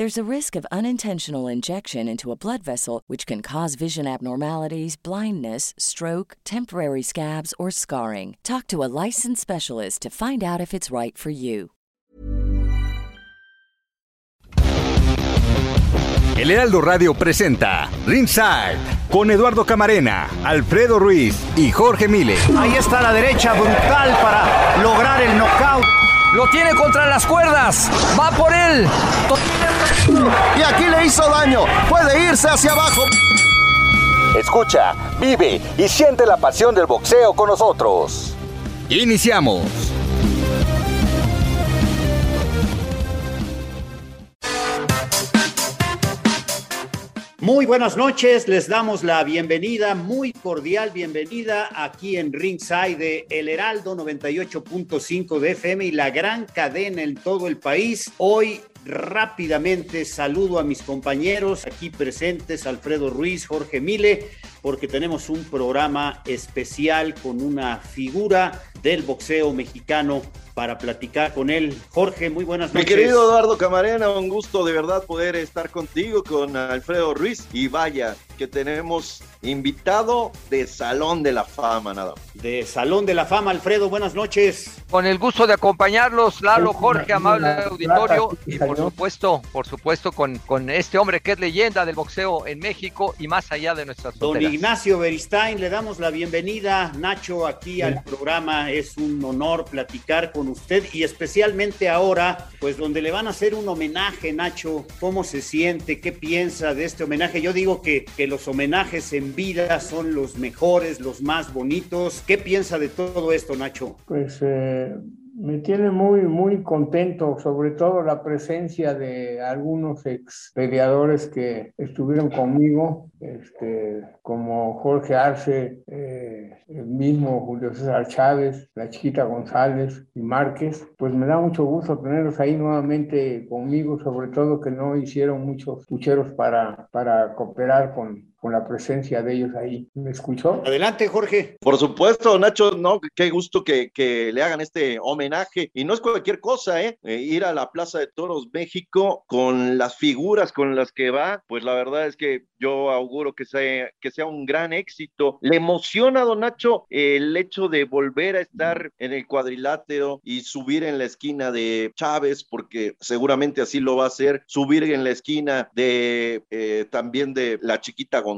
There's a risk of unintentional injection into a blood vessel, which can cause vision abnormalities, blindness, stroke, temporary scabs, or scarring. Talk to a licensed specialist to find out if it's right for you. El Heraldo Radio presenta Ringside con Eduardo Camarena, Alfredo Ruiz y Jorge Mile. Ahí está la derecha brutal para lograr el knockout. Lo tiene contra las cuerdas. Va por él. Y aquí le hizo daño. Puede irse hacia abajo. Escucha, vive y siente la pasión del boxeo con nosotros. Iniciamos. Muy buenas noches, les damos la bienvenida, muy cordial bienvenida aquí en Ringside de El Heraldo 98.5 de FM y la gran cadena en todo el país. Hoy rápidamente saludo a mis compañeros aquí presentes, Alfredo Ruiz, Jorge Mile, porque tenemos un programa especial con una figura del boxeo mexicano para platicar con él. Jorge, muy buenas noches. Mi querido Eduardo Camarena, un gusto de verdad poder estar contigo, con Alfredo Ruiz. Y vaya, que tenemos invitado de Salón de la Fama, nada. De Salón de la Fama, Alfredo, buenas noches. Con el gusto de acompañarlos, Lalo, Jorge, amable auditorio, y por supuesto, por supuesto, con, con este hombre que es leyenda del boxeo en México y más allá de nuestras fronteras. Don Ignacio Beristain, le damos la bienvenida, Nacho, aquí al programa. Es un honor platicar con usted y especialmente ahora, pues donde le van a hacer un homenaje, Nacho. ¿Cómo se siente? ¿Qué piensa de este homenaje? Yo digo que, que los homenajes en vida son los mejores, los más bonitos. ¿Qué piensa de todo esto, Nacho? Pues eh, me tiene muy, muy contento, sobre todo la presencia de algunos ex peleadores que estuvieron conmigo, este, como Jorge Arce, eh, el mismo Julio César Chávez, la chiquita González y Márquez. Pues me da mucho gusto tenerlos ahí nuevamente conmigo, sobre todo que no hicieron muchos pucheros para, para cooperar con, con la presencia de ellos ahí. ¿Me escuchó? Adelante, Jorge. Por supuesto, Nacho, no, qué gusto que, que le hagan este homenaje. Y no es cualquier cosa, ¿eh? ¿eh? Ir a la Plaza de Toros México con las figuras con las que va, pues la verdad es que yo auguro que sea, que sea un gran éxito. Le emociona, don Nacho, el hecho de volver a estar en el cuadrilátero y subir en la esquina de Chávez, porque seguramente así lo va a hacer, subir en la esquina de eh, también de la chiquita González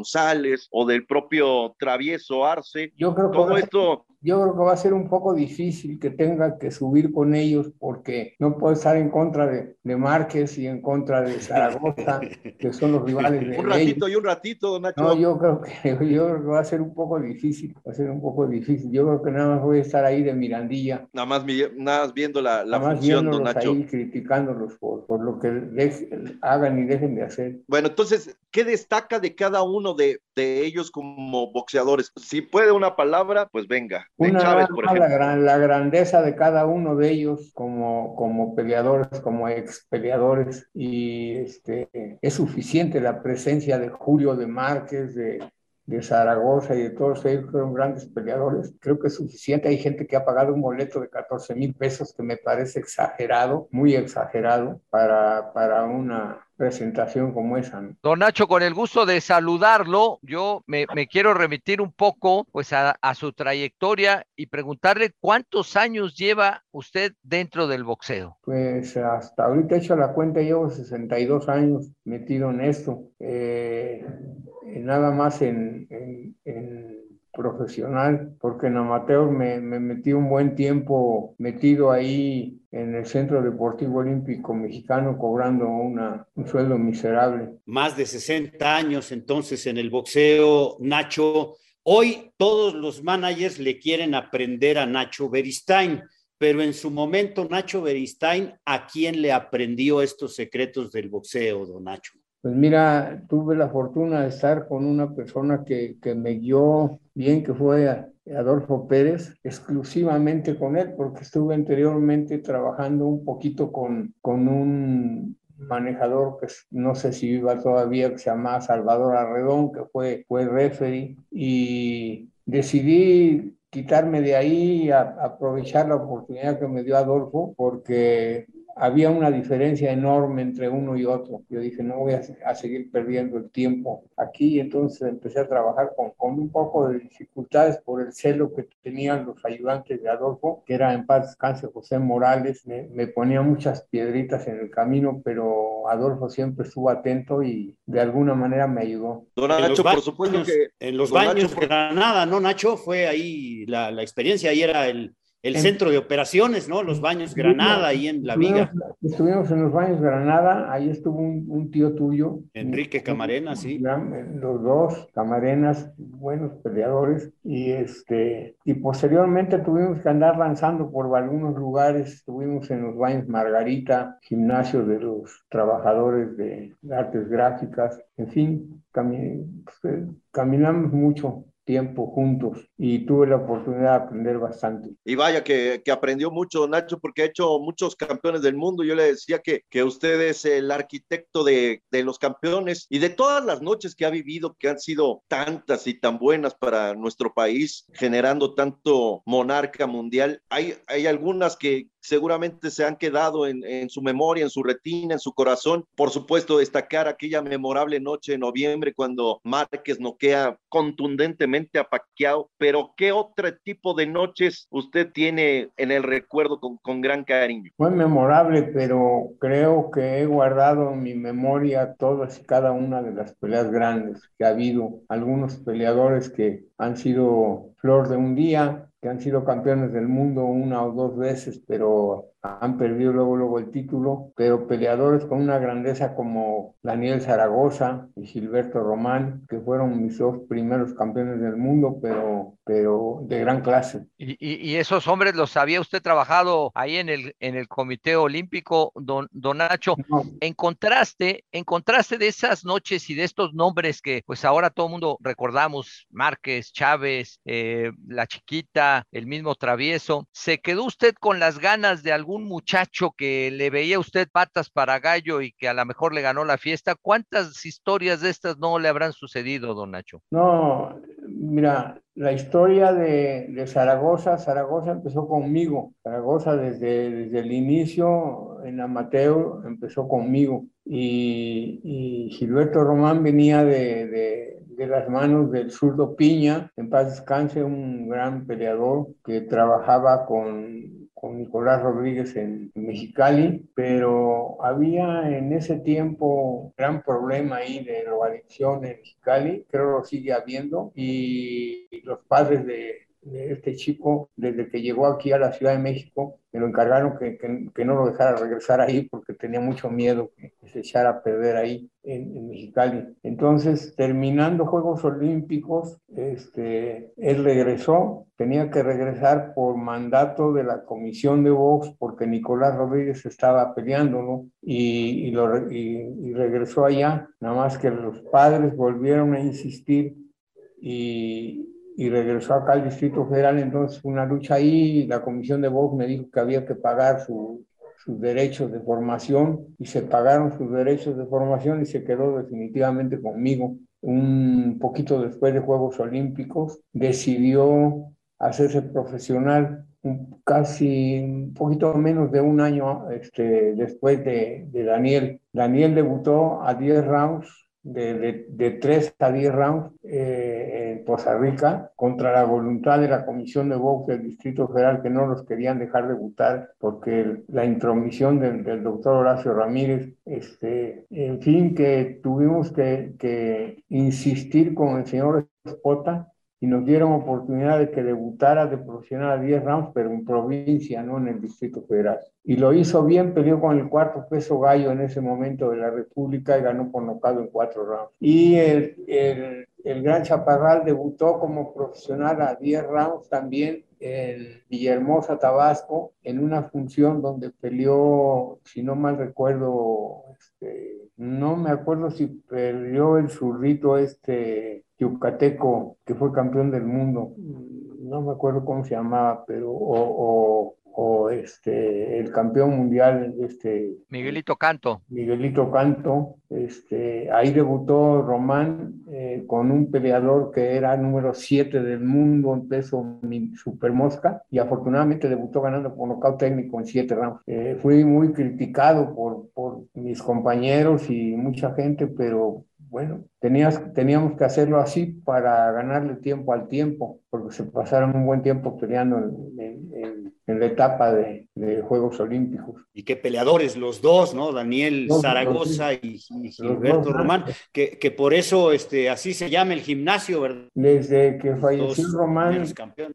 o del propio Travieso Arce. Yo creo que Todo esto Yo creo que va a ser un poco difícil que tenga que subir con ellos porque no puede estar en contra de, de Márquez y en contra de Zaragoza, que son los rivales de un ellos. ratito y un ratito, don Nacho. No, yo creo, que, yo creo que va a ser un poco difícil, va a ser un poco difícil. Yo creo que nada más voy a estar ahí de Mirandilla, Nada más, nada más viendo la, la nada más función, don Nacho. ahí, criticándolos por, por lo que hagan y dejen de hacer. Bueno, entonces, ¿qué destaca de cada uno de, de ellos como boxeadores? Si puede una palabra, pues venga. Una, Chávez, nada por más ejemplo. la, gran- la grandeza de cada uno de ellos como, como peleadores, como ex peleadores, y este, es suficiente la presencia de Julio de Márquez, de, de Zaragoza y de todos ellos fueron grandes peleadores. Creo que es suficiente. Hay gente que ha pagado un boleto de 14 mil pesos que me parece exagerado, muy exagerado para, para una presentación como esa. ¿no? Don Nacho, con el gusto de saludarlo, yo me, me quiero remitir un poco pues a, a su trayectoria y preguntarle cuántos años lleva usted dentro del boxeo. Pues hasta ahorita he hecho la cuenta, llevo 62 años metido en esto. Eh, nada más en, en- en profesional, porque en amateur me, me metí un buen tiempo metido ahí en el Centro Deportivo Olímpico Mexicano cobrando un sueldo miserable. Más de 60 años entonces en el boxeo, Nacho. Hoy todos los managers le quieren aprender a Nacho Beristain, pero en su momento Nacho Beristain, ¿a quién le aprendió estos secretos del boxeo, don Nacho? Pues mira, tuve la fortuna de estar con una persona que, que me guió bien, que fue Adolfo Pérez, exclusivamente con él, porque estuve anteriormente trabajando un poquito con, con un manejador que no sé si viva todavía, que se llama Salvador Arredón, que fue, fue referee, y decidí quitarme de ahí y aprovechar la oportunidad que me dio Adolfo, porque había una diferencia enorme entre uno y otro. Yo dije, no voy a, seguir perdiendo el tiempo aquí, y entonces empecé a trabajar con, con, un poco de dificultades por el celo que tenían los ayudantes de Adolfo, que era en paz descanse José Morales, me, me ponía muchas piedritas en el camino, pero Adolfo siempre estuvo atento y de alguna manera me ayudó. Don Nacho, por supuesto que... En los baños de Granada, ¿no, Nacho? Fue ahí la, la experiencia, ahí era el el centro de operaciones, ¿no? Los baños Granada, ahí en La Viga. Estuvimos en los baños Granada, ahí estuvo un, tío tuyo. Enrique Camarena, sí. Los dos, Camarenas, buenos peleadores, y este, y posteriormente tuvimos que andar lanzando por algunos lugares, estuvimos en los baños Margarita, gimnasio de los trabajadores de artes gráficas, en fin, pues, caminamos mucho tiempo juntos y tuve la oportunidad de aprender bastante. Y vaya que, que, aprendió mucho Nacho porque ha hecho muchos campeones del mundo. Yo le decía que, que usted es el arquitecto de, de, los campeones y de todas las noches que ha vivido, que han sido tantas y tan buenas para nuestro país, generando tanto monarca mundial. Hay, hay algunas que, seguramente se han quedado en, su memoria, en su retina, en su corazón. Por supuesto, destacar aquella memorable noche de noviembre cuando Márquez noquea contundentemente a Pacquiao, pero ¿qué otro tipo de noches usted tiene en el recuerdo con, con gran cariño? Fue memorable, pero creo que he guardado en mi memoria todas y cada una de las peleas grandes que ha habido. Algunos peleadores que han sido flor de un día, que han sido campeones del mundo una o dos veces, pero han perdido luego, luego el título, pero peleadores con una grandeza como Daniel Zaragoza y Gilberto Román, que fueron mis dos primeros campeones del mundo, pero, pero de gran clase. ¿Y, y, esos hombres los había usted trabajado ahí en el, en el Comité Olímpico, don, don Nacho? En contraste, en contraste de esas noches y de estos nombres que pues ahora todo el mundo recordamos, Márquez, Chávez, eh, La Chiquita, el mismo Travieso, ¿se quedó usted con las ganas de algún un muchacho que le veía usted patas para gallo y que a lo mejor le ganó la fiesta, ¿cuántas historias de estas no le habrán sucedido, don Nacho? No, mira, la historia de, de Zaragoza, Zaragoza empezó conmigo, Zaragoza desde, desde el inicio en amateur empezó conmigo y, y Gilberto Román venía de, de de las manos del zurdo Piña, en paz descanse, un gran peleador que trabajaba con con Nicolás Rodríguez en Mexicali, pero había en ese tiempo gran problema ahí de drogadicción en Mexicali, creo lo sigue habiendo, y los padres de este chico, desde que llegó aquí a la Ciudad de México, me lo encargaron que, que, no lo dejara regresar ahí porque tenía mucho miedo que, se echara a perder ahí en, en, Mexicali. Entonces, terminando Juegos Olímpicos, este, él regresó, tenía que regresar por mandato de la Comisión de Box porque Nicolás Rodríguez estaba peleándolo y, y, lo, y regresó allá, nada más que los padres volvieron a insistir y, y regresó acá al Distrito Federal, entonces una lucha ahí, la comisión de Vox me dijo que había que pagar su, sus derechos de formación y se pagaron sus derechos de formación y se quedó definitivamente conmigo. Un poquito después de Juegos Olímpicos decidió hacerse profesional casi un poquito menos de un año este, después de, de Daniel. Daniel debutó a 10 rounds de, de, 3 a 10 rounds eh, en Costa Rica contra la voluntad de la Comisión de Box del Distrito Federal que no los querían dejar debutar porque la intromisión del, del doctor Horacio Ramírez, este, en fin, que tuvimos que, que insistir con el señor Espota y nos dieron oportunidad de que debutara de profesional a 10 rounds, pero en provincia, no en el Distrito Federal. Y lo hizo bien, peleó con el cuarto peso gallo en ese momento de la República y ganó por nocado en cuatro rounds. Y el, el, el Gran Chaparral debutó como profesional a 10 rounds también en Villahermosa, Tabasco, en una función donde peleó, si no mal recuerdo, este, no me acuerdo si perdió el zurrito este yucateco que fue campeón del mundo, no me acuerdo cómo se llamaba, pero o, o este el campeón mundial este Miguelito Canto. Miguelito Canto este ahí debutó Román eh, con un peleador que era número 7 del mundo en peso super mosca y afortunadamente debutó ganando por nocaut técnico en 7 rounds. Eh, fui muy criticado por, por mis compañeros y mucha gente pero bueno, tenías, teníamos que hacerlo así para ganarle tiempo al tiempo, porque se pasaron un buen tiempo peleando en, la etapa de, Juegos Olímpicos. Y qué peleadores los dos, ¿no? Daniel Zaragoza y, Gilberto Román, que, que, por eso este, así se llama el gimnasio, ¿verdad? Desde que falleció Román,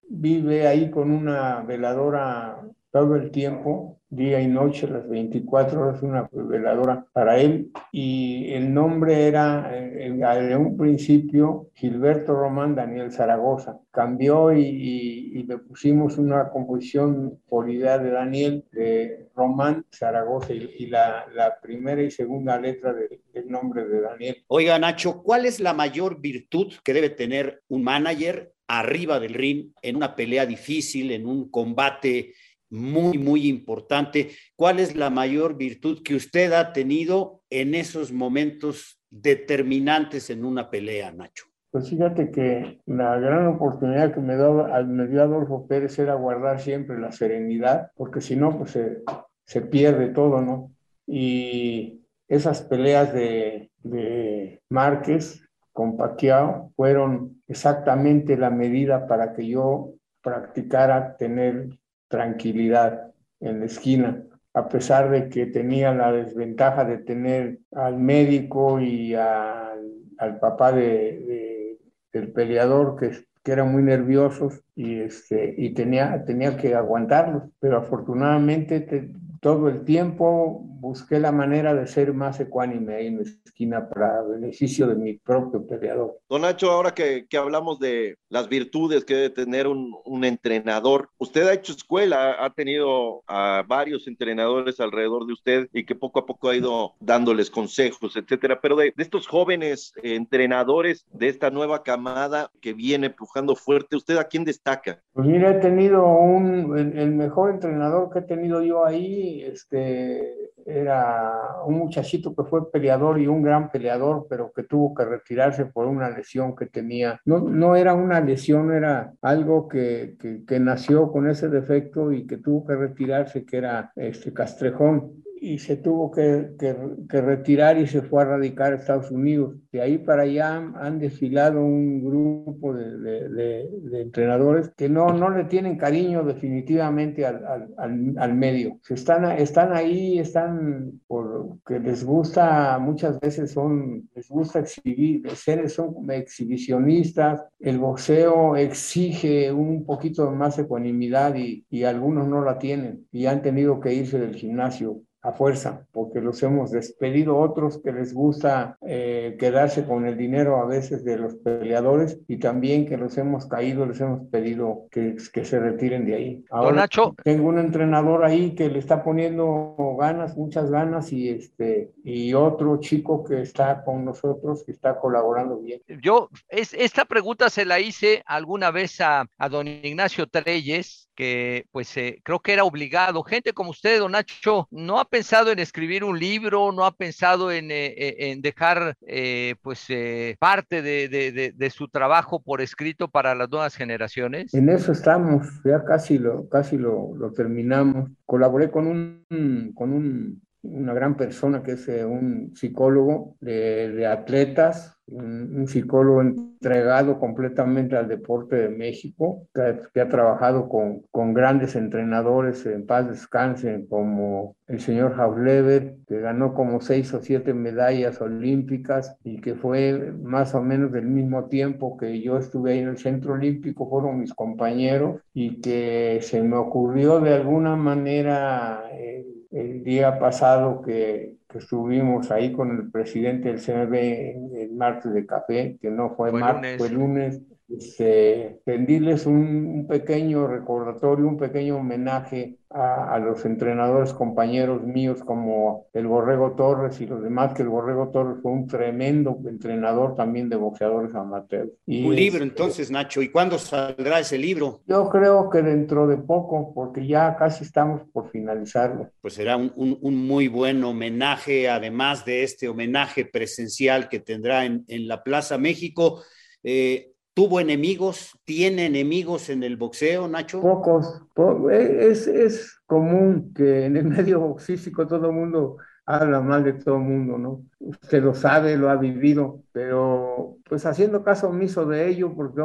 vive ahí con una veladora todo el tiempo, día y noche, las 24 horas, una veladora para él. Y el nombre era, de un principio, Gilberto Román Daniel Zaragoza. Cambió y, le pusimos una composición por idea de Daniel, de Román Zaragoza, y, la, la, primera y segunda letra del nombre de Daniel. Oiga, Nacho, ¿cuál es la mayor virtud que debe tener un manager arriba del ring en una pelea difícil, en un combate muy, muy importante. ¿Cuál es la mayor virtud que usted ha tenido en esos momentos determinantes en una pelea, Nacho? Pues fíjate que la gran oportunidad que me, me dio Adolfo Pérez era guardar siempre la serenidad, porque si no, pues se, se, pierde todo, ¿no? Y esas peleas de, de Márquez con Paquiao fueron exactamente la medida para que yo practicara tener tranquilidad en la esquina, a pesar de que tenía la desventaja de tener al médico y al papá de, del peleador que, que, eran muy nerviosos y, este, y tenía, tenía que aguantarlos, pero afortunadamente todo el tiempo busqué la manera de ser más ecuánime ahí en la esquina para beneficio de mi propio peleador. Don Nacho, ahora que, que hablamos de las virtudes que debe tener un, un, entrenador, usted ha hecho escuela, ha tenido a varios entrenadores alrededor de usted y que poco a poco ha ido dándoles consejos, etcétera, pero de, de estos jóvenes entrenadores de esta nueva camada que viene empujando fuerte, ¿usted a quién destaca? Pues mira, he tenido un, el, el mejor entrenador que he tenido yo ahí, este era un muchachito que fue peleador y un gran peleador, pero que tuvo que retirarse por una lesión que tenía. No, no era una lesión, era algo que, que, nació con ese defecto y que tuvo que retirarse, que era este Castrejón y se tuvo que, que, retirar y se fue a radicar a Estados Unidos. De ahí para allá han desfilado un grupo de, de, entrenadores que no, no le tienen cariño definitivamente al, al, al, medio. Están, están ahí, están porque les gusta, muchas veces son, les gusta exhibir, seres son exhibicionistas, el boxeo exige un poquito más ecuanimidad y, y algunos no la tienen y han tenido que irse del gimnasio a fuerza, porque los hemos despedido otros que les gusta eh, quedarse con el dinero a veces de los peleadores y también que los hemos caído, les hemos pedido que, que se retiren de ahí. Ahora Nacho. tengo un entrenador ahí que le está poniendo ganas, muchas ganas y este y otro chico que está con nosotros que está colaborando bien. Yo es, esta pregunta se la hice alguna vez a, a don Ignacio Treyes que pues eh, creo que era obligado. Gente como usted, don Nacho, no ha pensado en escribir un libro, no ha pensado en, eh, eh, en dejar pues parte de, de, de, su trabajo por escrito para las nuevas generaciones. En eso estamos, ya casi lo, casi lo, lo terminamos. Colaboré con un, con un una gran persona que es un psicólogo de, de atletas, un, psicólogo entregado completamente al deporte de México, que, ha trabajado con, con, grandes entrenadores en paz descansen, como el señor Hausleber, que ganó como seis o siete medallas olímpicas y que fue más o menos del mismo tiempo que yo estuve ahí en el Centro Olímpico, fueron mis compañeros, y que se me ocurrió de alguna manera eh, el día pasado que que estuvimos ahí con el presidente del CNB el martes de café, que no fue, martes, fue lunes, este, rendirles un, pequeño recordatorio, un pequeño homenaje a, los entrenadores compañeros míos como el Borrego Torres y los demás, que el Borrego Torres fue un tremendo entrenador también de boxeadores amateurs. un libro entonces, Nacho, ¿y cuándo saldrá ese libro? Yo creo que dentro de poco, porque ya casi estamos por finalizarlo. Pues será un, un, muy buen homenaje, además de este homenaje presencial que tendrá en, en la Plaza México. Eh, ¿Tuvo enemigos? ¿Tiene enemigos en el boxeo, Nacho? Pocos. es, es común que en el medio boxístico todo el mundo habla mal de todo el mundo, ¿no? Usted lo sabe, lo ha vivido, pero pues haciendo caso omiso de ello, porque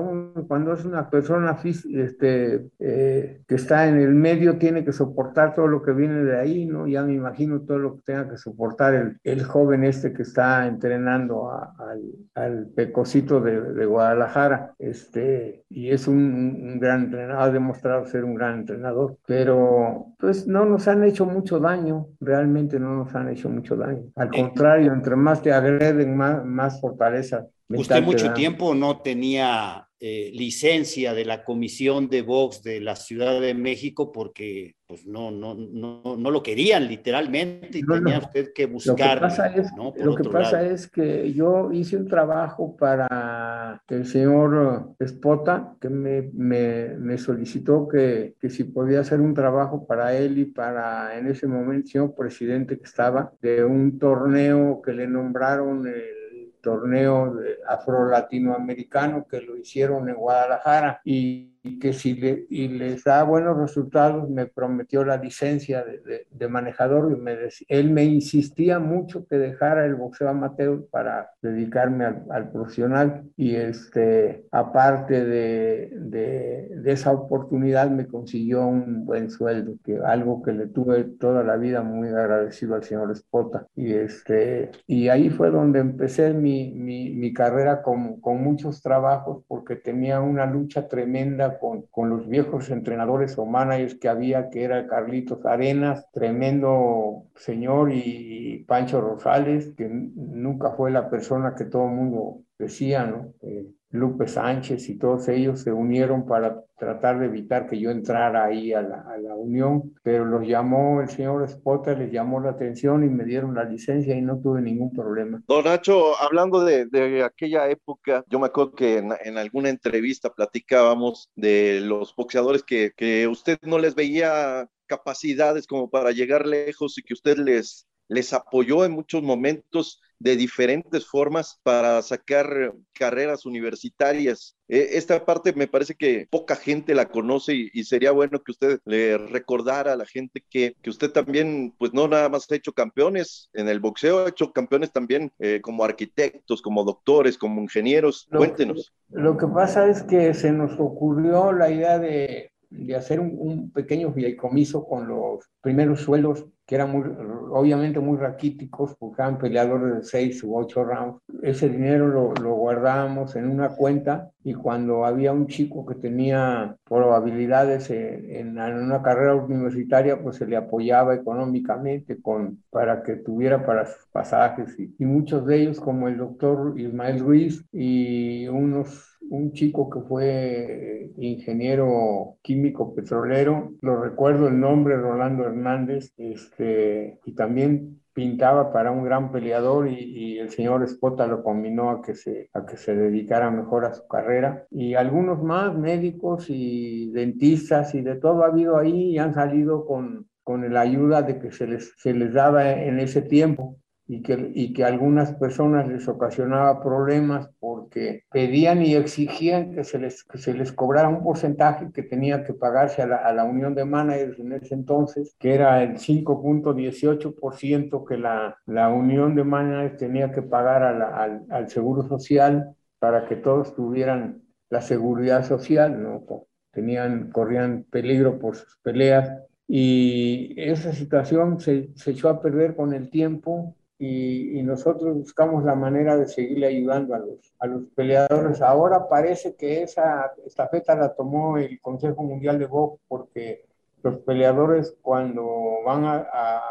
cuando es una persona este, eh, que está en el medio, tiene que soportar todo lo que viene de ahí, ¿no? Ya me imagino todo lo que tenga que soportar el, el joven este que está entrenando al, al, pecosito de, de, Guadalajara, este, y es un, un, gran entrenador, ha demostrado ser un gran entrenador, pero pues no nos han hecho mucho daño, realmente no nos han hecho mucho daño. Al contrario, entre más te agreden, más, más fortaleza. Usted mucho tiempo no tenía eh, licencia de la Comisión de Vox de la Ciudad de México porque pues no, no, no, no lo querían literalmente y tenía usted que buscar. Lo que pasa, es, lo que, pasa es que yo hice un trabajo para el señor Espota que me, me, me solicitó que, que, si podía hacer un trabajo para él y para en ese momento el señor presidente que estaba de un torneo que le nombraron el torneo afro-latinoamericano que lo hicieron en Guadalajara. Y y que si le, y les da buenos resultados, me prometió la licencia de, de, manejador y me él me insistía mucho que dejara el boxeo amateur para dedicarme al, al profesional y este, aparte de, de, esa oportunidad me consiguió un buen sueldo, que algo que le tuve toda la vida muy agradecido al señor Espota. Y, este, y ahí fue donde empecé mi, mi, mi carrera con, con muchos trabajos porque tenía una lucha tremenda con, con, los viejos entrenadores o managers que había, que era Carlitos Arenas, tremendo señor, y Pancho Rosales, que nunca fue la persona que todo el mundo decía, ¿no? Eh, Lupe Sánchez y todos ellos se unieron para tratar de evitar que yo entrara ahí a la, a la, unión, pero los llamó el señor Spota, les llamó la atención y me dieron la licencia y no tuve ningún problema. Don Nacho, hablando de, de aquella época, yo me acuerdo que en, en, alguna entrevista platicábamos de los boxeadores que, que usted no les veía capacidades como para llegar lejos y que usted les, les apoyó en muchos momentos de diferentes formas para sacar carreras universitarias. E, esta parte me parece que poca gente la conoce y, sería bueno que usted le recordara a la gente que, que, usted también, pues no nada más ha hecho campeones en el boxeo, ha hecho campeones también eh, como arquitectos, como doctores, como ingenieros. Cuéntenos. lo que pasa es que se nos ocurrió la idea de de hacer un, un, pequeño fideicomiso con los primeros suelos, que eran muy, obviamente muy raquíticos, porque eran peleadores de seis u ocho rounds. Ese dinero lo, lo guardábamos en una cuenta y cuando había un chico que tenía probabilidades en, en, una carrera universitaria, pues se le apoyaba económicamente con, para que tuviera para sus pasajes. Y, y muchos de ellos, como el doctor Ismael Ruiz y unos un chico que fue ingeniero químico petrolero, lo recuerdo el nombre, Rolando Hernández, este, y también pintaba para un gran peleador y, el señor Espota lo combinó a que, se, a que se dedicara mejor a su carrera. Y algunos más, médicos y dentistas y de todo ha habido ahí y han salido con, con la ayuda de que se les, se les daba en ese tiempo y que, y que a algunas personas les ocasionaba problemas porque pedían y exigían que se les, que se les cobrara un porcentaje que tenía que pagarse a la, a la unión de managers en ese entonces, que era el 5.18% que la, la unión de managers tenía que pagar al, al Seguro Social para que todos tuvieran la seguridad social, ¿no? Tenían, corrían peligro por sus peleas y esa situación se, se echó a perder con el tiempo y, y, nosotros buscamos la manera de seguirle ayudando a los, a los peleadores. Ahora parece que esa estafeta la tomó el Consejo Mundial de Box porque los peleadores cuando van a,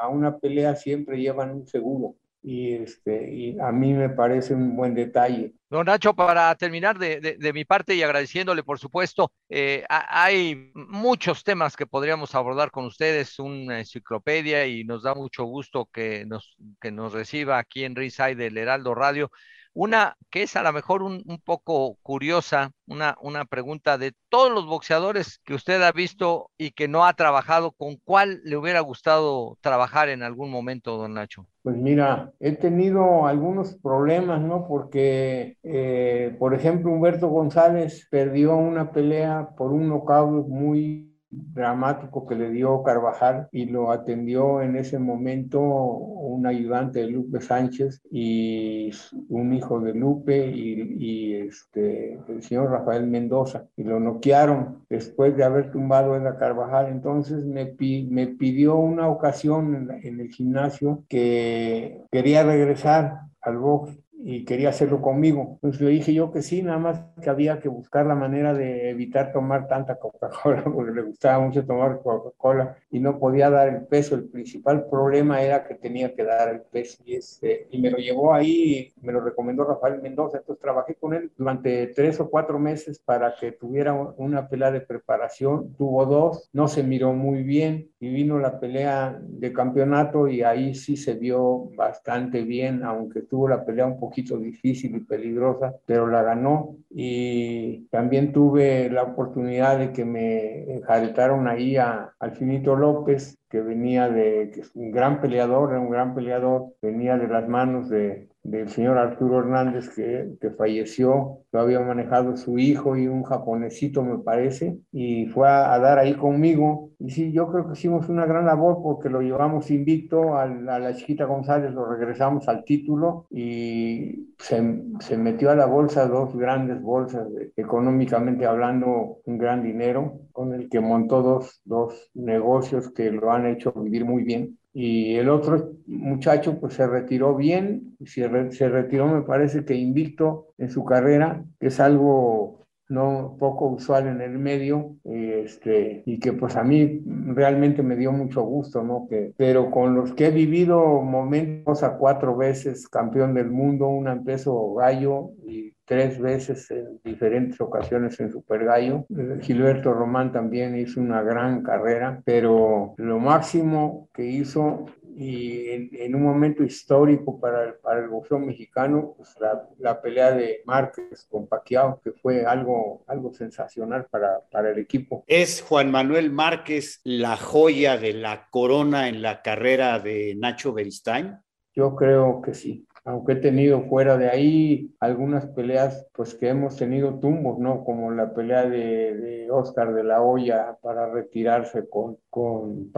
a, una pelea siempre llevan un seguro y, este, y a mí me parece un buen detalle. Don Nacho, para terminar de, de, mi parte y agradeciéndole, por supuesto, eh, hay muchos temas que podríamos abordar con ustedes, una enciclopedia, y nos da mucho gusto que nos, que nos reciba aquí en Ringside del Heraldo Radio. Una que es a lo mejor un, un poco curiosa, una, una, pregunta de todos los boxeadores que usted ha visto y que no ha trabajado, ¿con cuál le hubiera gustado trabajar en algún momento, don Nacho? Pues mira, he tenido algunos problemas, ¿no? Porque, eh, por ejemplo, Humberto González perdió una pelea por un knockout muy dramático que le dio Carvajal y lo atendió en ese momento un ayudante de Lupe Sánchez y un hijo de Lupe y, este, el señor Rafael Mendoza y lo noquearon después de haber tumbado a Carvajal. Entonces me, me pidió una ocasión en, en el gimnasio que quería regresar al box y quería hacerlo conmigo. Pues le dije yo que sí, nada más que había que buscar la manera de evitar tomar tanta Coca-Cola, porque le gustaba mucho tomar Coca-Cola y no podía dar el peso. El principal problema era que tenía que dar el peso y, este, y me lo llevó ahí, me lo recomendó Rafael Mendoza. Entonces trabajé con él durante tres o cuatro meses para que tuviera una pelea de preparación. Tuvo dos, no se miró muy bien y vino la pelea de campeonato y ahí sí se vio bastante bien, aunque tuvo la pelea un poquito difícil y peligrosa, pero la ganó. Y también tuve la oportunidad de que me enjaretaron ahí a Alfinito López, que venía de, que es un gran peleador, era un gran peleador, venía de las manos de, del señor Arturo Hernández que, falleció, lo había manejado su hijo y un japonesito me parece, y fue a, dar ahí conmigo. Y sí, yo creo que hicimos una gran labor porque lo llevamos invicto a, la chiquita González, lo regresamos al título y se, se, metió a la bolsa dos grandes bolsas, económicamente hablando, un gran dinero, con el que montó dos, dos negocios que lo han hecho vivir muy bien y el otro muchacho pues se retiró bien, se, re, se, retiró me parece que invicto en su carrera, que es algo no poco usual en el medio, este, y que pues a mí realmente me dio mucho gusto, ¿no? Que, pero con los que he vivido momentos a cuatro veces campeón del mundo, en peso gallo y tres veces en diferentes ocasiones en Super Gallo. Gilberto Román también hizo una gran carrera, pero lo máximo que hizo y en, en, un momento histórico para el, para el boxeo mexicano, pues la, la, pelea de Márquez con Pacquiao, que fue algo, algo sensacional para, para el equipo. ¿Es Juan Manuel Márquez la joya de la corona en la carrera de Nacho Beristain? Yo creo que sí aunque he tenido fuera de ahí algunas peleas, pues que hemos tenido tumbos, ¿no? Como la pelea de, de Oscar de la Hoya para retirarse con, con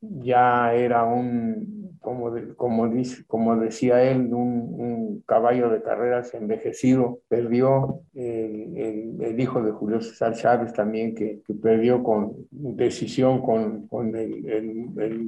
ya era un, como, de, como, dice, como decía él, un, un, caballo de carreras envejecido, perdió el, el, el, hijo de Julio César Chávez también, que, que perdió con decisión con, con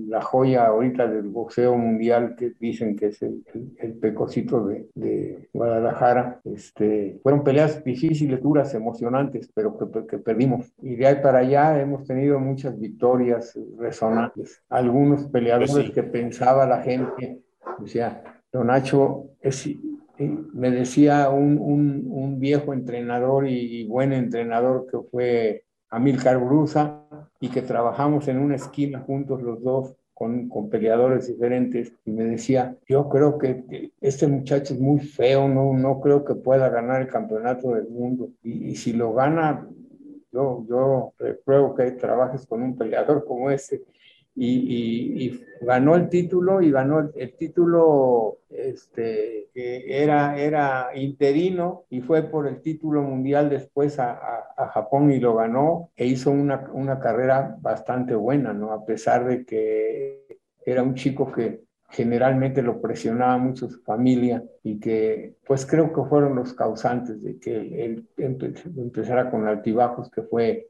la joya ahorita del boxeo mundial, que dicen que es el, el pecocito de, de, Guadalajara. Este, fueron peleas difíciles, duras, emocionantes, pero que, que perdimos. Y de ahí para allá hemos tenido muchas victorias resonantes. Algunos peleadores pues sí. que pensaba la gente, decía, Don Nacho, es, me decía un, un, un viejo entrenador y, y, buen entrenador que fue Amilcar Brusa y que trabajamos en una esquina juntos los dos con, con, peleadores diferentes y me decía, yo creo que este muchacho es muy feo, no, no creo que pueda ganar el campeonato del mundo y, y si lo gana, yo, yo pruebo que trabajes con un peleador como este y, ganó el título y ganó el, título este, que era, era interino y fue por el título mundial después a, a, Japón y lo ganó e hizo una, una, carrera bastante buena, ¿no? A pesar de que era un chico que generalmente lo presionaba mucho su familia y que pues creo que fueron los causantes de que él, empezara con altibajos que fue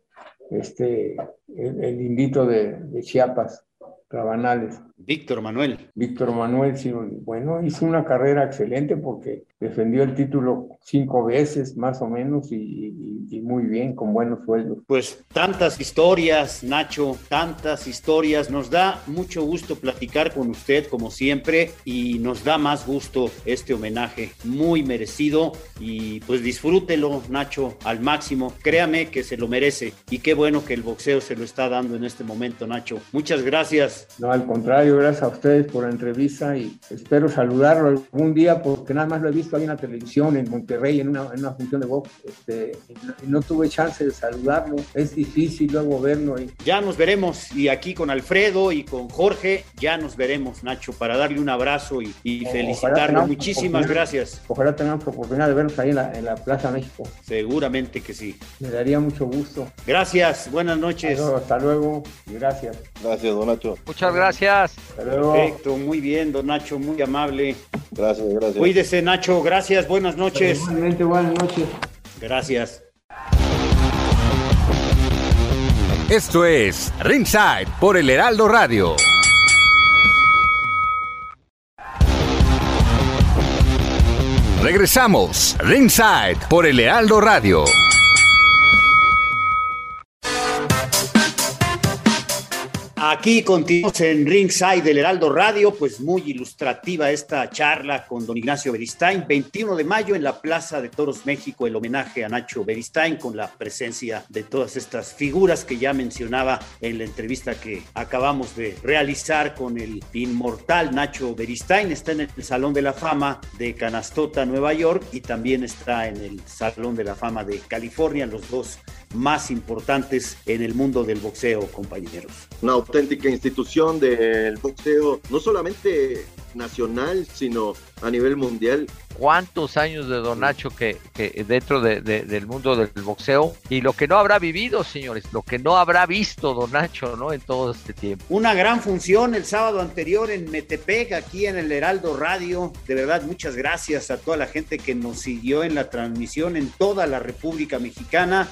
este el, indito de, de Chiapas Rabanales. Víctor Manuel. Víctor Manuel, sí, bueno, hizo una carrera excelente porque defendió el título cinco veces más o menos y, muy bien, con buenos sueldos. Pues tantas historias, Nacho, tantas historias. Nos da mucho gusto platicar con usted como siempre y nos da más gusto este homenaje, muy merecido y pues disfrútelo, Nacho, al máximo. Créame que se lo merece y qué bueno que el boxeo se lo está dando en este momento, Nacho. Muchas gracias. No, al contrario gracias a ustedes por la entrevista y espero saludarlo algún día porque nada más lo he visto ahí en la televisión en Monterrey en una, en una función de box este, y no, tuve chance de saludarlo. Es difícil luego verlo. Y... Ya nos veremos y aquí con Alfredo y con Jorge ya nos veremos, Nacho, para darle un abrazo y, y felicitarlo. Muchísimas gracias. Ojalá tengamos la oportunidad de vernos ahí en la, en la Plaza México. Seguramente que sí. Me daría mucho gusto. Gracias, buenas noches. Hasta luego, y gracias. Gracias, don Nacho. Muchas gracias. Perfecto, muy bien, don Nacho, muy amable. Gracias, gracias. Cuídese, Nacho, gracias, buenas noches. Igualmente, buenas noches. Gracias. Esto es Ringside por el Heraldo Radio. Regresamos, Ringside por el Heraldo Radio. Aquí continuamos en Ringside del Heraldo Radio, pues muy ilustrativa esta charla con don Ignacio Beristain, 21 de mayo en la Plaza de Toros México, el homenaje a Nacho Beristain con la presencia de todas estas figuras que ya mencionaba en la entrevista que acabamos de realizar con el inmortal Nacho Beristain. Está en el Salón de la Fama de Canastota, Nueva York, y también está en el Salón de la Fama de California, los dos más importantes en el mundo del boxeo, compañeros. Una auténtica institución del boxeo, no solamente nacional, sino a nivel mundial. ¿Cuántos años de Don Nacho que, dentro del mundo del boxeo? Y lo que no habrá vivido, señores, lo que no habrá visto Don Nacho, ¿no? En todo este tiempo. Una gran función el sábado anterior en Metepec, aquí en el Heraldo Radio. De verdad, muchas gracias a toda la gente que nos siguió en la transmisión en toda la República Mexicana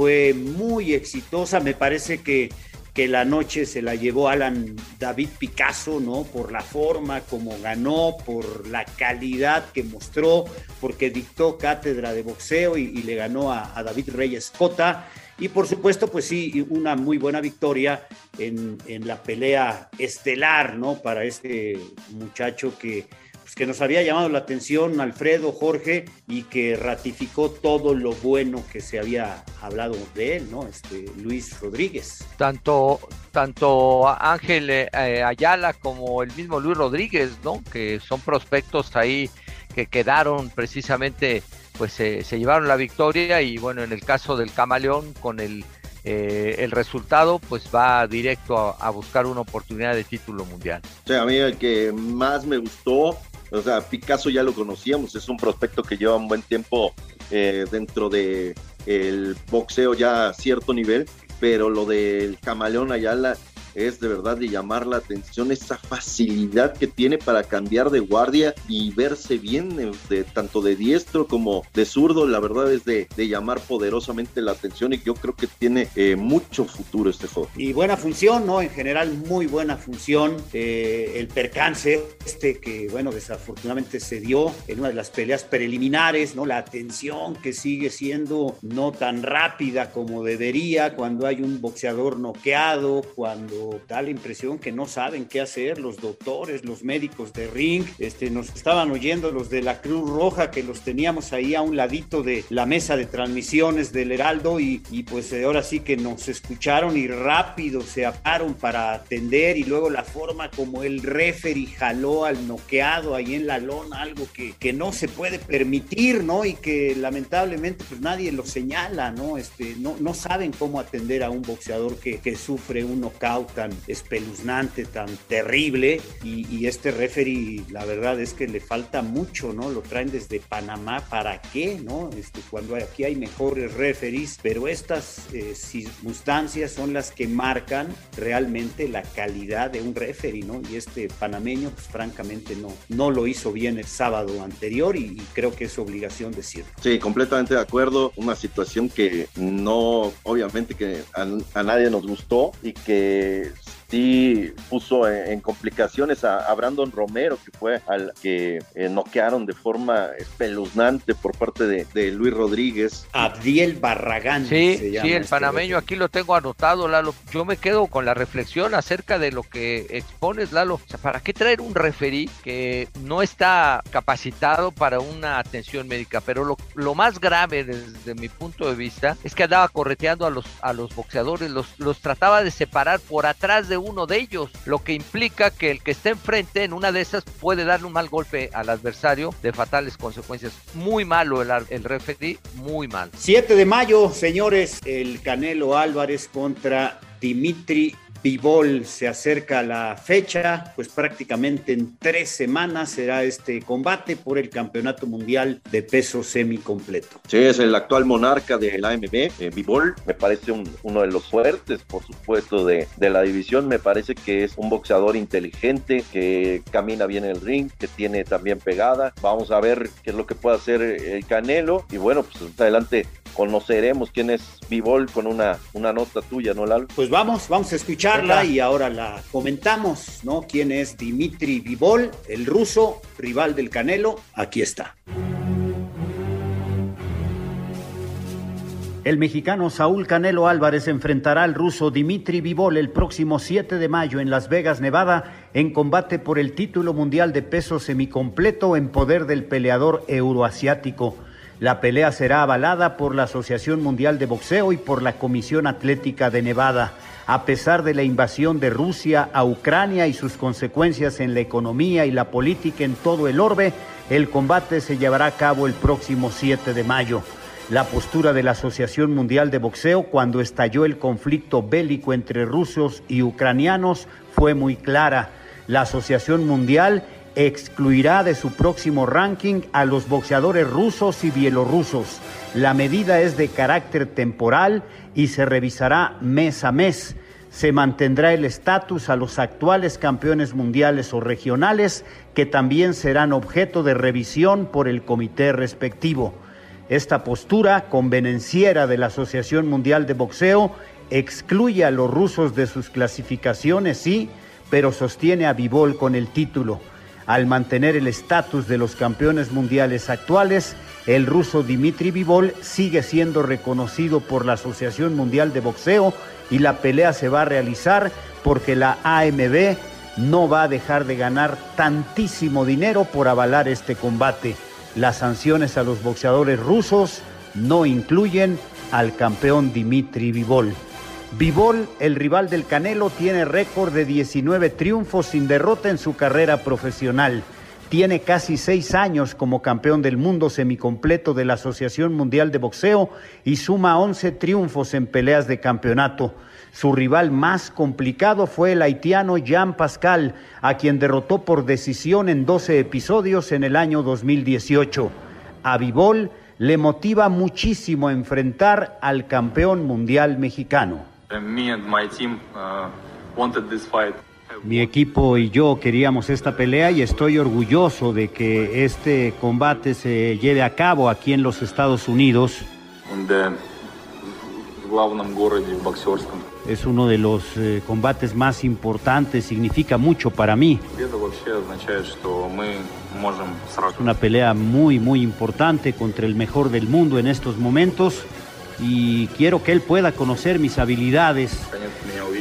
fue muy exitosa. Me parece que, que la noche se la llevó Alan David Picasso, ¿no? Por la forma como ganó, por la calidad que mostró, porque dictó cátedra de boxeo y, le ganó a, a, David Reyes Cota. Y por supuesto, pues sí, una muy buena victoria en, en la pelea estelar, ¿no? Para este muchacho que pues, que nos había llamado la atención Alfredo, Jorge, y que ratificó todo lo bueno que se había hablado de él, ¿no? Este, Luis Rodríguez. Tanto, tanto Ángel eh, Ayala como el mismo Luis Rodríguez, ¿no? Que son prospectos ahí que quedaron precisamente, pues se llevaron la victoria y bueno, en el caso del Camaleón con el eh, el resultado pues va directo a, a, buscar una oportunidad de título mundial. O sea, a mí el que más me gustó o sea, Picasso ya lo conocíamos, es un prospecto que lleva un buen tiempo eh, dentro de el boxeo ya a cierto nivel, pero lo del camaleón Ayala es de verdad de llamar la atención esa facilidad que tiene para cambiar de guardia y verse bien eh, de, tanto de diestro como de zurdo, la verdad es de, llamar poderosamente la atención y yo creo que tiene eh, mucho futuro este juego. Y buena función, ¿no? En general muy buena función. Eh, el percance este que, bueno, desafortunadamente se dio en una de las peleas preliminares, ¿no? La atención que sigue siendo no tan rápida como debería cuando hay un boxeador noqueado, cuando da la impresión que no saben qué hacer los doctores, los médicos de ring, este, nos estaban oyendo los de la Cruz Roja que los teníamos ahí a un ladito de la mesa de transmisiones del Heraldo y, pues eh, ahora sí que nos escucharon y rápido se apartaron para atender y luego la forma como el referee jaló al noqueado ahí en la lona, algo que, que no se puede permitir, ¿no? Y que lamentablemente pues nadie lo señala, ¿no? Este, no, no saben cómo atender a un boxeador que, que sufre un knockout tan espeluznante, tan terrible. Y, este referee, la verdad es que le falta mucho, ¿no? Lo traen desde Panamá, ¿para qué, no? Este, cuando aquí hay mejores referees, pero estas eh, circunstancias son las que marcan realmente la calidad de un referee, ¿no? Y este panameño, pues francamente no, no lo hizo bien el sábado anterior y, creo que es obligación decirlo. Sí, completamente de acuerdo. Una situación que no, obviamente que a nadie nos gustó y que years. Sí puso en, complicaciones a, Brandon Romero, que fue al que eh, noquearon de forma espeluznante por parte de, Luis Rodríguez. Abdiel Barragán. Sí, sí, el este panameño, aquí lo tengo anotado, Lalo. Yo me quedo con la reflexión acerca de lo que expones, Lalo. O sea, ¿para qué traer un referí que no está capacitado para una atención médica? Pero lo, lo más grave desde mi punto de vista es que andaba correteando a los, a los boxeadores, los, los trataba de separar por atrás de uno de ellos, lo que implica que el que esté enfrente en una de esas puede darle un mal golpe al adversario de fatales consecuencias. Muy malo el, el referee, muy mal. 7 de mayo, señores, el Canelo Álvarez contra Dimitri Bivol se acerca la fecha, pues prácticamente en tres semanas será este combate por el Campeonato Mundial de Peso Semicompleto. Sí, es el actual monarca del AMB, eh, Bivol, me parece uno de los fuertes, por supuesto, de, de, la división, me parece que es un boxeador inteligente, que camina bien el ring, que tiene también pegada, vamos a ver qué es lo que puede hacer el Canelo, y bueno, pues adelante conoceremos quién es Bivol con una, una nota tuya, ¿no, Lalo? Pues vamos, vamos a y ahora la comentamos, ¿no? ¿Quién es Dimitri Bivol, el ruso, rival del Canelo? Aquí está. El mexicano Saúl Canelo Álvarez enfrentará al ruso Dimitri Bivol el próximo 7 de mayo en Las Vegas, Nevada, en combate por el título mundial de peso semicompleto en poder del peleador euroasiático. La pelea será avalada por la Asociación Mundial de Boxeo y por la Comisión Atlética de Nevada. A pesar de la invasión de Rusia a Ucrania y sus consecuencias en la economía y la política en todo el orbe, el combate se llevará a cabo el próximo 7 de mayo. La postura de la Asociación Mundial de Boxeo cuando estalló el conflicto bélico entre rusos y ucranianos fue muy clara. La Asociación Mundial excluirá de su próximo ranking a los boxeadores rusos y bielorrusos. La medida es de carácter temporal y se revisará mes a mes. Se mantendrá el estatus a los actuales campeones mundiales o regionales que también serán objeto de revisión por el comité respectivo. Esta postura convenenciera de la Asociación Mundial de Boxeo excluye a los rusos de sus clasificaciones, sí, pero sostiene a Bivol con el título. Al mantener el estatus de los campeones mundiales actuales, el ruso Dimitri Vivol sigue siendo reconocido por la Asociación Mundial de Boxeo y la pelea se va a realizar porque la AMB no va a dejar de ganar tantísimo dinero por avalar este combate. Las sanciones a los boxeadores rusos no incluyen al campeón Dimitri Vivol. Vivol, el rival del Canelo, tiene récord de 19 triunfos sin derrota en su carrera profesional. Tiene casi seis años como campeón del mundo semicompleto de la Asociación Mundial de Boxeo y suma 11 triunfos en peleas de campeonato. Su rival más complicado fue el haitiano Jean Pascal, a quien derrotó por decisión en 12 episodios en el año 2018. A Vivol le motiva muchísimo enfrentar al campeón mundial mexicano. Uh, Mi equipo y yo queríamos esta pelea y estoy orgulloso de que este combate se lleve a cabo aquí en los Estados Unidos. Es uno de los eh, combates más importantes, significa mucho para mí. Es una pelea muy, muy importante contra el mejor del mundo en estos momentos y quiero que él pueda conocer mis habilidades.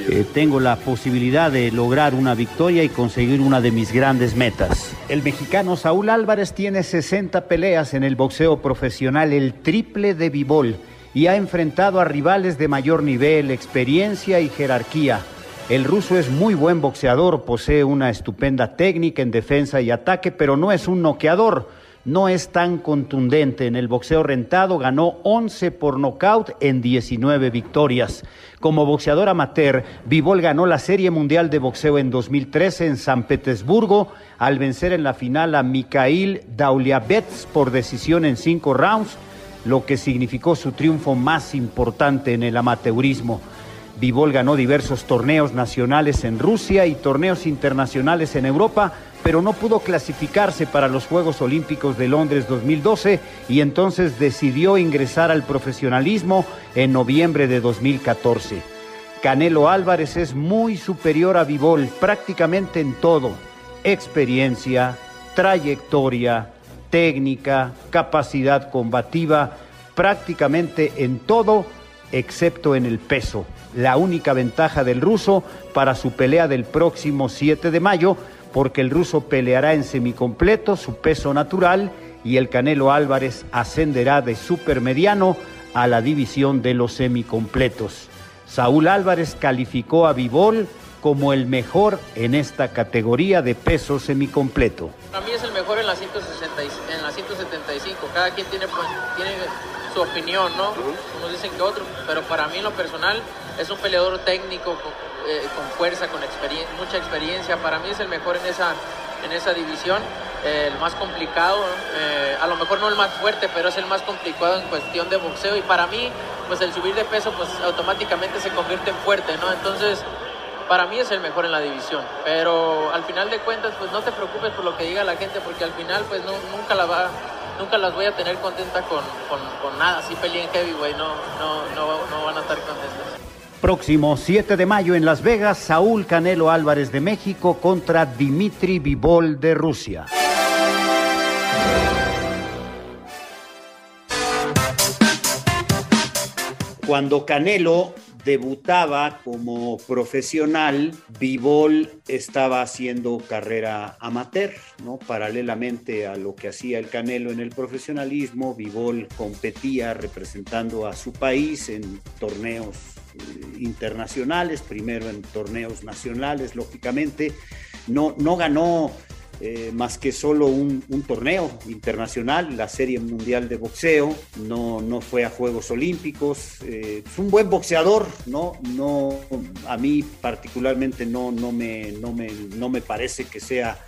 Eh, tengo la posibilidad de lograr una victoria y conseguir una de mis grandes metas. El mexicano Saúl Álvarez tiene 60 peleas en el boxeo profesional, el triple de Bibol, y ha enfrentado a rivales de mayor nivel, experiencia y jerarquía. El ruso es muy buen boxeador, posee una estupenda técnica en defensa y ataque, pero no es un noqueador no es tan contundente. En el boxeo rentado ganó 11 por nocaut en 19 victorias. Como boxeador amateur, Vivol ganó la Serie Mundial de Boxeo en 2013 en San Petersburgo al vencer en la final a Mikhail Dauliabets por decisión en cinco rounds, lo que significó su triunfo más importante en el amateurismo. Vivol ganó diversos torneos nacionales en Rusia y torneos internacionales en Europa, pero no pudo clasificarse para los Juegos Olímpicos de Londres 2012 y entonces decidió ingresar al profesionalismo en noviembre de 2014. Canelo Álvarez es muy superior a Vivol prácticamente en todo, experiencia, trayectoria, técnica, capacidad combativa, prácticamente en todo excepto en el peso. La única ventaja del ruso para su pelea del próximo 7 de mayo, porque el ruso peleará en semicompleto, su peso natural, y el Canelo Álvarez ascenderá de supermediano a la división de los semicompletos. Saúl Álvarez calificó a Vivol como el mejor en esta categoría de peso semicompleto. Para mí es el mejor en la, 160, en la 175. Cada quien tiene, pues, tiene su opinión, ¿no? Unos dicen que otro, pero para mí en lo personal es un peleador técnico con, eh, fuerza, con mucha experiencia. Para mí es el mejor en esa, en esa división, el más complicado, eh, a lo mejor no el más fuerte, pero es el más complicado en cuestión de boxeo. Y para mí, pues el subir de peso, pues automáticamente se convierte en fuerte, ¿no? Entonces, para mí es el mejor en la división. Pero al final de cuentas, pues no te preocupes por lo que diga la gente, porque al final, pues nunca la va nunca las voy a tener contenta con, con, nada. Si peleen heavyweight, no, no, no, no van a estar contentas. Próximo 7 de mayo en Las Vegas, Saúl Canelo Álvarez de México contra Dimitri Vivol de Rusia. Cuando Canelo debutaba como profesional, Vivol estaba haciendo carrera amateur, ¿no? Paralelamente a lo que hacía el Canelo en el profesionalismo, Vivol competía representando a su país en torneos internacionales, primero en torneos nacionales, lógicamente. No, no ganó eh, más que solo un, torneo internacional, la Serie Mundial de Boxeo, no, no fue a Juegos Olímpicos, eh, es un buen boxeador, ¿no? no a mí particularmente no, no, me, no, me, no me parece que sea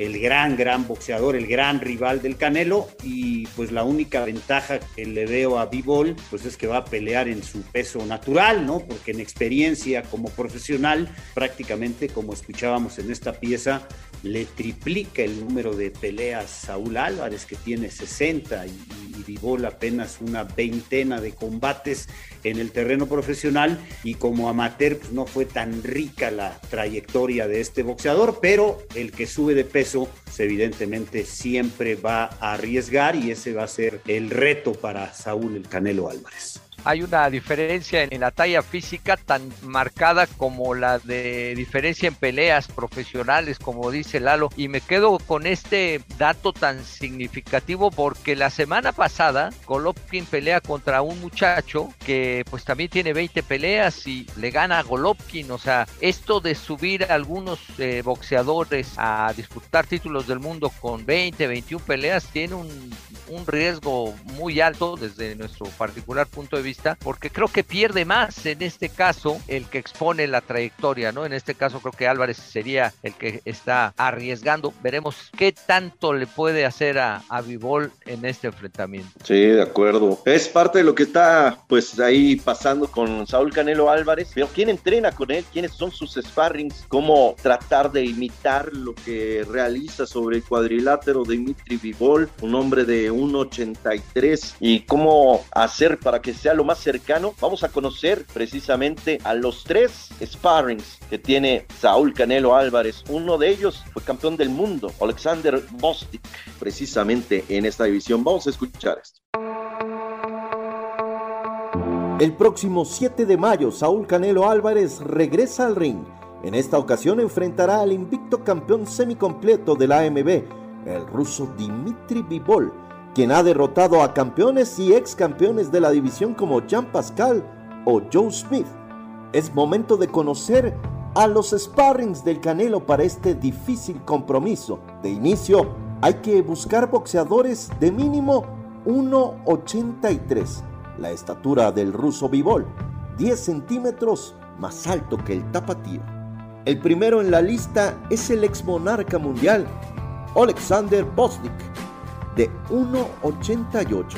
el gran, gran boxeador, el gran rival del Canelo y pues la única ventaja que le veo a Bivol pues es que va a pelear en su peso natural, ¿no? Porque en experiencia como profesional prácticamente como escuchábamos en esta pieza le triplica el número de peleas Saúl Álvarez que tiene 60 y, y apenas una veintena de combates en el terreno profesional y como amateur pues, no fue tan rica la trayectoria de este boxeador, pero el que sube de peso pues, evidentemente siempre va a arriesgar y ese va a ser el reto para Saúl el Canelo Álvarez hay una diferencia en, la talla física tan marcada como la de diferencia en peleas profesionales, como dice Lalo. Y me quedo con este dato tan significativo porque la semana pasada Golovkin pelea contra un muchacho que pues también tiene 20 peleas y le gana a Golovkin. O sea, esto de subir a algunos eh, boxeadores a disputar títulos del mundo con 20, 21 peleas tiene un, un riesgo muy alto desde nuestro particular punto de vista porque creo que pierde más en este caso el que expone la trayectoria, ¿no? En este caso creo que Álvarez sería el que está arriesgando. Veremos qué tanto le puede hacer a, a Vivol en este enfrentamiento. Sí, de acuerdo. Es parte de lo que está pues ahí pasando con Saúl Canelo Álvarez, pero ¿quién entrena con él? ¿Quiénes son sus sparrings? ¿Cómo tratar de imitar lo que realiza sobre el cuadrilátero de Dimitri Vivol, un hombre de 1.83 y cómo hacer para que sea lo más cercano, vamos a conocer precisamente a los tres sparrings que tiene Saúl Canelo Álvarez. Uno de ellos fue campeón del mundo, Alexander Bostic, precisamente en esta división. Vamos a escuchar esto. El próximo 7 de mayo, Saúl Canelo Álvarez regresa al ring. En esta ocasión enfrentará al invicto campeón semicompleto de la AMB, el ruso Dimitri Bivol quien ha derrotado a campeones y ex campeones de la división como Jean Pascal o Joe Smith. Es momento de conocer a los sparrings del Canelo para este difícil compromiso. De inicio, hay que buscar boxeadores de mínimo 1,83, la estatura del ruso Bivol, 10 centímetros más alto que el tapatío. El primero en la lista es el ex monarca mundial, Alexander Bosnik, de 1,88,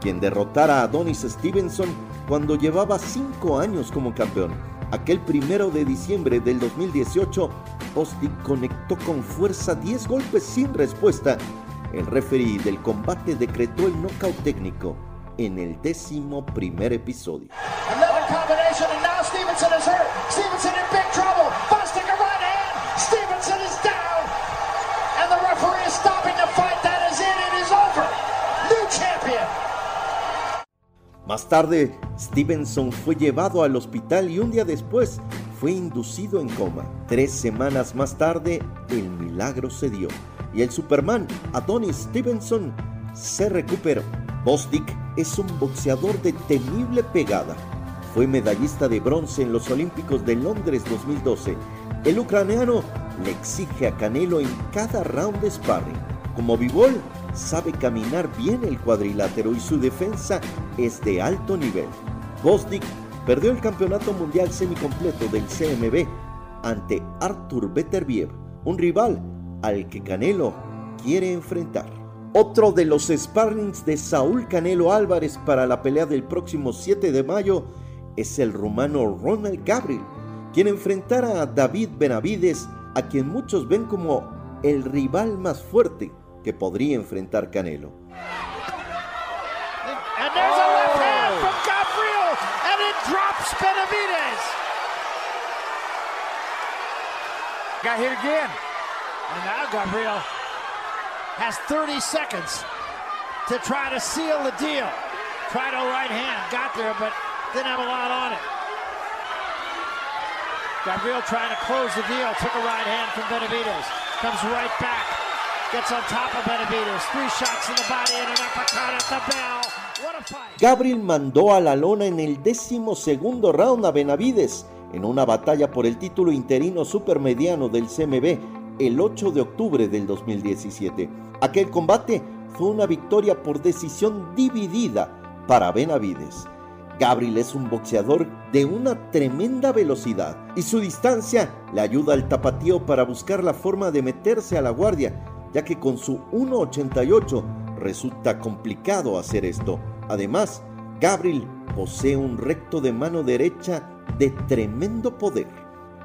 quien derrotara a Donis Stevenson cuando llevaba 5 años como campeón. Aquel primero de diciembre del 2018, Bosnik conectó con fuerza 10 golpes sin respuesta. El referee del combate decretó el knockout técnico en el décimo primer episodio. Más tarde, Stevenson fue llevado al hospital y un día después fue inducido en coma. Tres semanas más tarde, el milagro se dio y el Superman, Adonis Stevenson, se recuperó. Bostic es un boxeador de temible pegada. Fue medallista de bronce en los Olímpicos de Londres 2012. El ucraniano le exige a Canelo en cada round de sparring. Como Bivol, sabe caminar bien el cuadrilátero y su defensa es de alto nivel. Bostic perdió el campeonato mundial semicompleto del CMB ante Artur Beterbiev, un rival al que Canelo quiere enfrentar. Otro de los sparrings de Saúl Canelo Álvarez para la pelea del próximo 7 de mayo es el rumano Ronald Gabriel, quien enfrentará a David Benavides, a quien muchos ven como el rival más fuerte que podría enfrentar Canelo. And there's a left oh! hand from Gabriel, and it drops Benavides. Got hit again. And now Gabriel has 30 seconds to try to seal the deal. Tried a right hand, got there, but didn't have a lot on it. Gabriel trying to close the deal, took a right hand from Benavides, comes right back, Gabriel mandó a la lona en el décimo segundo round a Benavides en una batalla por el título interino supermediano del CMB el 8 de octubre del 2017. Aquel combate fue una victoria por decisión dividida para Benavides. Gabriel es un boxeador de una tremenda velocidad y su distancia le ayuda al tapatío para buscar la forma de meterse a la guardia, ya que con su 1.88 resulta complicado hacer esto. Además, Gabriel posee un recto de mano derecha de tremendo poder.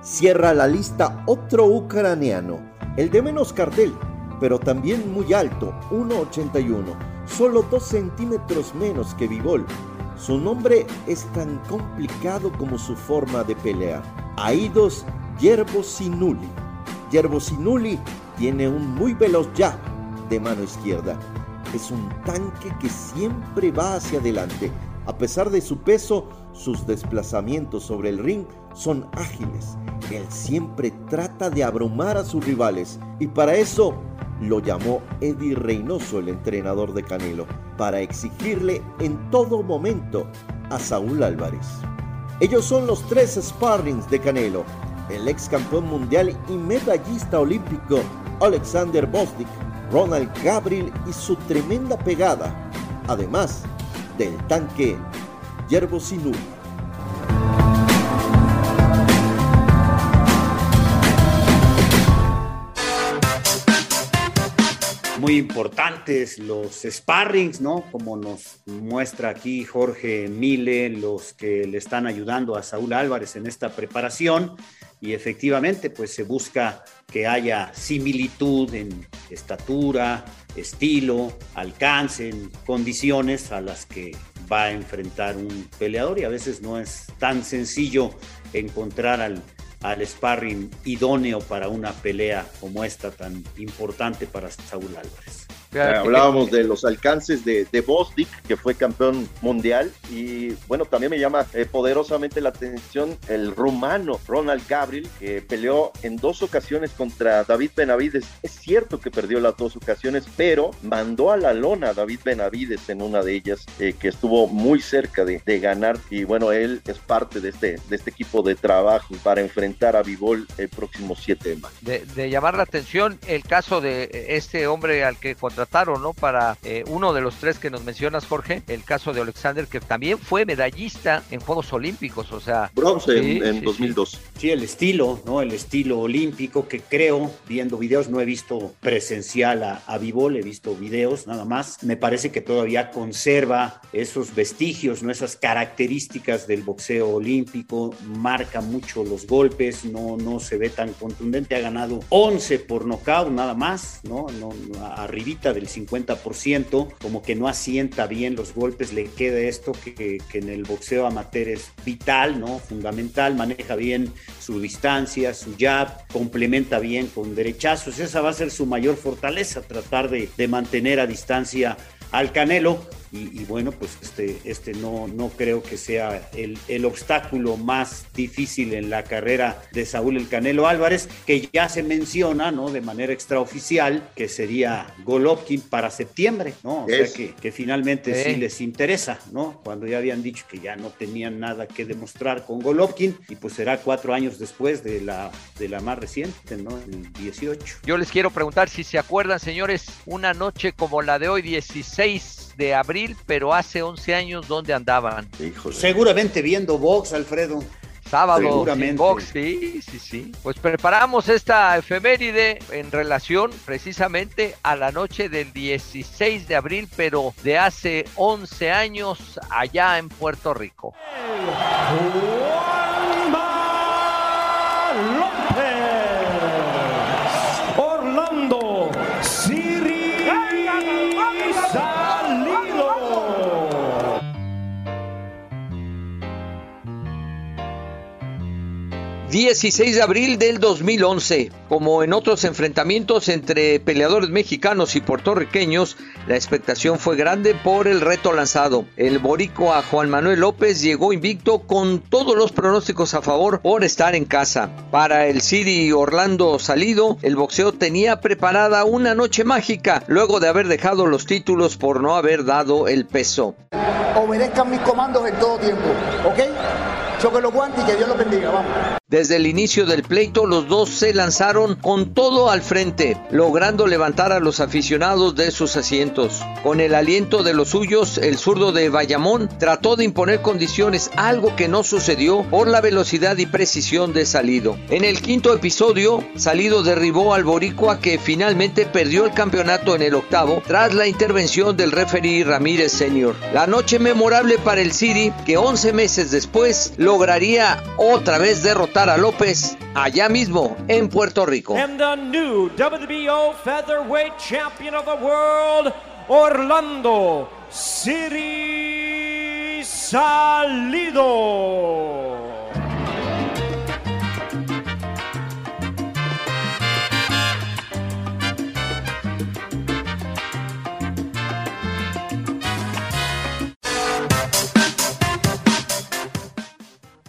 Cierra la lista otro ucraniano, el de menos cartel, pero también muy alto, 1.81, solo 2 centímetros menos que Vivol. Su nombre es tan complicado como su forma de pelear. Aidos Yerbosinuli. Yerbosinuli tiene un muy veloz jab de mano izquierda. Es un tanque que siempre va hacia adelante. A pesar de su peso, sus desplazamientos sobre el ring son ágiles. Él siempre trata de abrumar a sus rivales y para eso lo llamó Eddie Reynoso, el entrenador de Canelo, para exigirle en todo momento a Saúl Álvarez. Ellos son los tres sparrings de Canelo, el ex campeón mundial y medallista olímpico Alexander Bostic, Ronald Gabriel y su tremenda pegada, además del tanque Yerbo Sinú. muy importantes los sparrings, ¿no? Como nos muestra aquí Jorge Mile, los que le están ayudando a Saúl Álvarez en esta preparación. Y efectivamente, pues se busca que haya similitud en estatura, estilo, alcance, en condiciones a las que va a enfrentar un peleador. Y a veces no es tan sencillo encontrar al al sparring idóneo para una pelea como esta tan importante para Saúl Álvarez. Hablábamos de los alcances de, de Bostic, que fue campeón mundial, y bueno, también me llama eh, poderosamente la atención el rumano Ronald Gabriel, que peleó en dos ocasiones contra David Benavides. Es cierto que perdió las dos ocasiones, pero mandó a la lona a David Benavides en una de ellas, eh, que estuvo muy cerca de, de, ganar. Y bueno, él es parte de este, de este equipo de trabajo para enfrentar a Vivol el próximo 7 de mayo. De, llamar la atención el caso de este hombre al que contrataron, ¿no? Para eh, uno de los tres que nos mencionas, Jorge, el caso de Alexander, que también fue medallista en Juegos Olímpicos, o sea. Bronce sí, en, en sí, 2002. Sí. sí, el estilo, ¿no? El estilo olímpico que creo, viendo videos, no he visto presencial a, a Vivol, he visto videos nada más. Me parece que todavía conserva esos vestigios, ¿no? Esas características del boxeo olímpico, marca mucho los golpes, no, no se ve tan contundente, ha ganado 11 por nocaut nada más, ¿no? no, no del 50%, como que no asienta bien los golpes, le queda esto que, que, en el boxeo amateur es vital, ¿no? Fundamental, maneja bien su distancia, su jab, complementa bien con derechazos, esa va a ser su mayor fortaleza, tratar de, de mantener a distancia al Canelo. Y, y, bueno, pues este, este no, no creo que sea el, el, obstáculo más difícil en la carrera de Saúl El Canelo Álvarez, que ya se menciona, ¿no? De manera extraoficial, que sería Golovkin para septiembre, ¿no? O es. sea que, que finalmente sí. sí. les interesa, ¿no? Cuando ya habían dicho que ya no tenían nada que demostrar con Golovkin, y pues será cuatro años después de la, de la más reciente, ¿no? El 18. Yo les quiero preguntar si se acuerdan, señores, una noche como la de hoy, 16 de abril, pero hace 11 años, ¿dónde andaban? Híjole. Seguramente viendo box, Alfredo. Sábado, Seguramente. box, sí, sí, sí. Pues preparamos esta efeméride en relación precisamente a la noche del 16 de abril, pero de hace 11 años allá en Puerto Rico. 16 de abril del 2011. Como en otros enfrentamientos entre peleadores mexicanos y puertorriqueños, la expectación fue grande por el reto lanzado. El boricua Juan Manuel López llegó invicto con todos los pronósticos a favor por estar en casa. Para el City Orlando Salido, el boxeo tenía preparada una noche mágica luego de haber dejado los títulos por no haber dado el peso. Obedezcan mis comandos en todo tiempo, ¿ok? Choque los guantes y que Dios los bendiga, vamos. Desde el inicio del pleito, los dos se lanzaron con todo al frente, logrando levantar a los aficionados de sus asientos. Con el aliento de los suyos, el zurdo de Bayamón trató de imponer condiciones, algo que no sucedió por la velocidad y precisión de Salido. En el quinto episodio, Salido derribó al Boricua que finalmente perdió el campeonato en el octavo tras la intervención del referee Ramírez Senior. La noche memorable para el City que 11 meses después lograría otra vez derrotar López allá mismo en Puerto Rico. And the new WBO featherweight champion of the world, Orlando City Salido.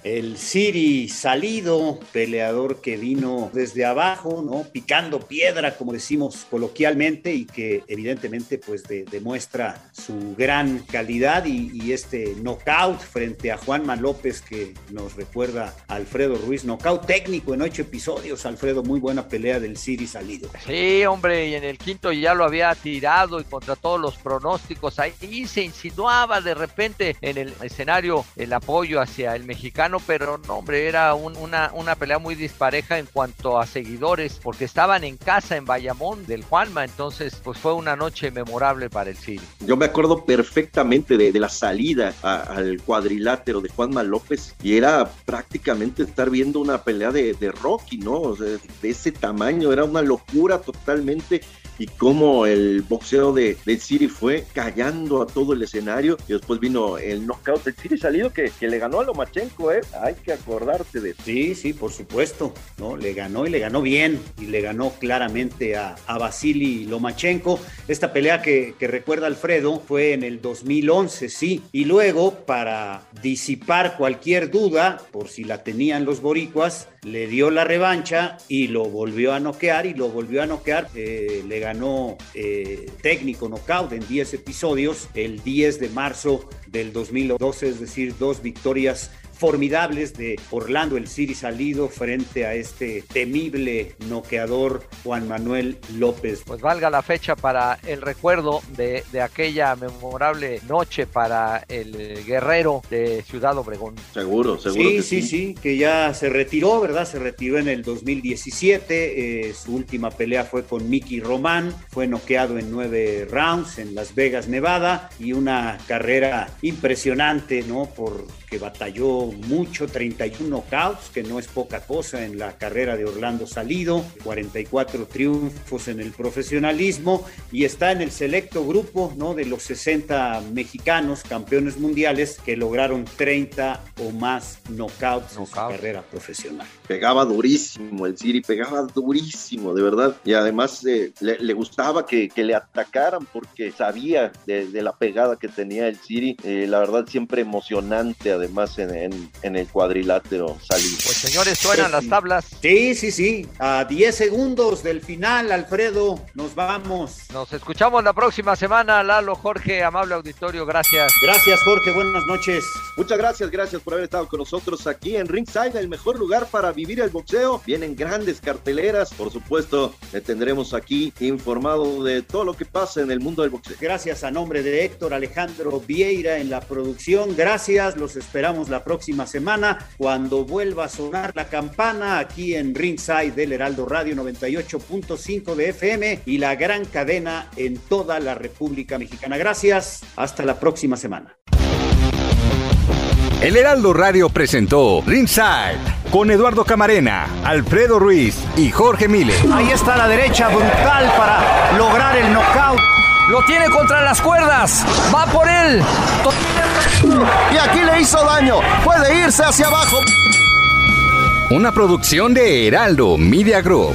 El Siri salido, peleador que vino desde abajo, ¿no? Picando piedra, como decimos coloquialmente, y que evidentemente pues de, demuestra su gran calidad y, este knockout frente a Juanma López que nos recuerda Alfredo Ruiz, knockout técnico en ocho episodios, Alfredo, muy buena pelea del Siri salido. Sí, hombre, y en el quinto ya lo había tirado y contra todos los pronósticos, ahí se insinuaba de repente en el escenario el apoyo hacia el mexicano pero no, hombre, era un, una, una pelea muy dispareja en cuanto a seguidores, porque estaban en casa en Bayamón del Juanma, entonces pues fue una noche memorable para el City. Yo me acuerdo perfectamente de, de la salida al cuadrilátero de Juanma López y era prácticamente estar viendo una pelea de, de Rocky, ¿no? O sea, de ese tamaño, era una locura totalmente y cómo el boxeo de, del City fue callando a todo el escenario y después vino el knockout del City salido que, que le ganó a Lomachenko, ¿eh? hay que acordarte de Sí, sí, por supuesto, ¿no? Le ganó y le ganó bien y le ganó claramente a, a Vasily Lomachenko. Esta pelea que, que recuerda Alfredo fue en el 2011, sí. Y luego, para disipar cualquier duda, por si la tenían los boricuas, le dio la revancha y lo volvió a noquear y lo volvió a noquear. Eh, le ganó eh, técnico knockout en 10 episodios el 10 de marzo del 2012, es decir, dos victorias formidables de Orlando el City salido frente a este temible noqueador Juan Manuel López. Pues valga la fecha para el recuerdo de, de aquella memorable noche para el guerrero de Ciudad Obregón. Seguro, seguro. Sí, que sí, sí, que ya se retiró, ¿verdad? Se retiró en el 2017. eh, su última pelea fue con Mickey Román. Fue noqueado en nueve rounds en Las Vegas, Nevada. Y una carrera impresionante, ¿no? Porque batalló mucho, 31 knockouts, que no es poca cosa en la carrera de Orlando Salido. 44 triunfos en el profesionalismo. Y está en el selecto grupo, ¿no? De los 60 mexicanos campeones mundiales que lograron 30 o más knockouts en su carrera profesional. Pegaba durísimo el Siri, pegaba durísimo, de verdad. Y además eh, le, le gustaba que, que le atacaran porque sabía de, de la pegada que tenía el Siri. Eh, la verdad, siempre emocionante, además, en, en- en el cuadrilátero salir. Pues señores, suenan las tablas. Sí, sí, sí. A 10 segundos del final, Alfredo, nos vamos. Nos escuchamos la próxima semana. Lalo, Jorge, amable auditorio, gracias. Gracias, Jorge. Buenas noches. Muchas gracias, gracias por haber estado con nosotros aquí en Ringside, el mejor lugar para vivir el boxeo. Vienen grandes carteleras, por supuesto, le tendremos aquí informado de todo lo que pasa en el mundo del boxeo. Gracias a nombre de Héctor Alejandro Vieira en la producción. Gracias. Los esperamos la próxima semana cuando vuelva a sonar la campana aquí en Ringside del Heraldo Radio 98.5 de FM y la gran cadena en toda la República Mexicana. Gracias. Hasta la próxima semana. El Heraldo Radio presentó Ringside con Eduardo Camarena, Alfredo Ruiz y Jorge Mile. Ahí está la derecha brutal para lograr el knockout. Lo tiene contra las cuerdas. Va por él. Y aquí le hizo daño. Puede irse hacia abajo. Una producción de Heraldo Media Group.